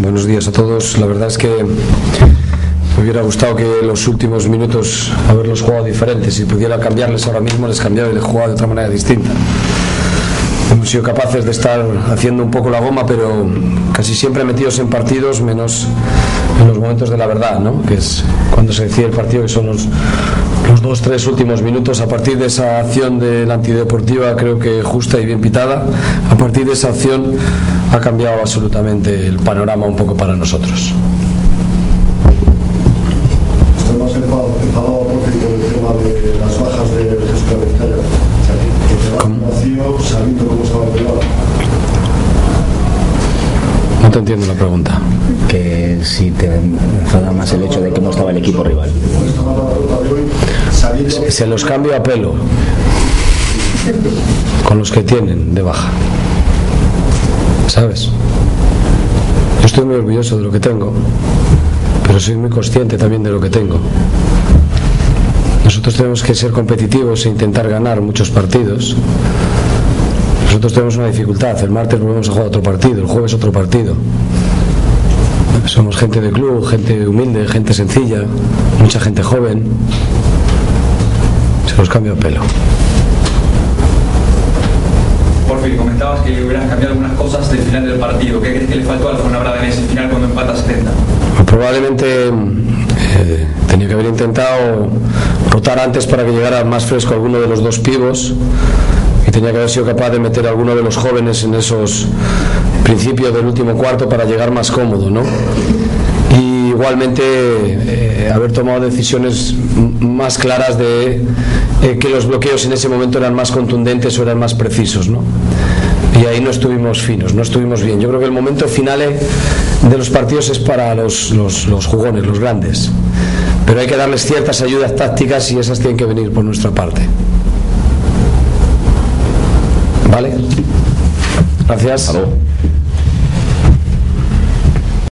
Buenos días a todos. La verdad es que me hubiera gustado que los últimos minutos haberlos jugado diferentes. Si pudiera cambiarles ahora mismo, les cambiaba y les jugaba de otra manera distinta. Hemos sido capaces de estar haciendo un poco la goma, pero casi siempre metidos en partidos, menos en los momentos de la verdad, ¿no? que es cuando se decide el partido, que son los, dos, tres últimos minutos. A partir de esa acción de la antideportiva, creo que justa y bien pitada, a partir de esa acción ha cambiado absolutamente el panorama un poco para nosotros. Te entiendo la pregunta. que si te enfada más el hecho de cómo estaba el equipo rival. Se los cambio a pelo con los que tienen de baja. ¿Sabes? Yo estoy muy orgulloso de lo que tengo, pero soy muy consciente también de lo que tengo. Nosotros tenemos que ser competitivos e intentar ganar muchos partidos. Nosotros tenemos una dificultad. El martes volvemos a jugar otro partido, el jueves otro partido. Somos gente de club, gente humilde, gente sencilla, mucha gente joven. Se los cambio a pelo. Porfi, comentabas que hubieras cambiado algunas cosas del final del partido. ¿Qué crees que le faltó al Fuenlabrada en ese final cuando empata 70? Probablemente eh, tenía que haber intentado rotar antes para que llegara más fresco alguno de los dos pivos y tenía que haber sido capaz de meter a alguno de los jóvenes en esos principios del último cuarto para llegar más cómodo, ¿no? Y igualmente eh, haber tomado decisiones más claras de eh, que los bloqueos en ese momento eran más contundentes o eran más precisos, ¿no? Y ahí no estuvimos finos, no estuvimos bien. Yo creo que el momento final de los partidos es para los, los, jugones, los grandes. Pero hay que darles ciertas ayudas tácticas y esas tienen que venir por nuestra parte. ¿Vale? Gracias.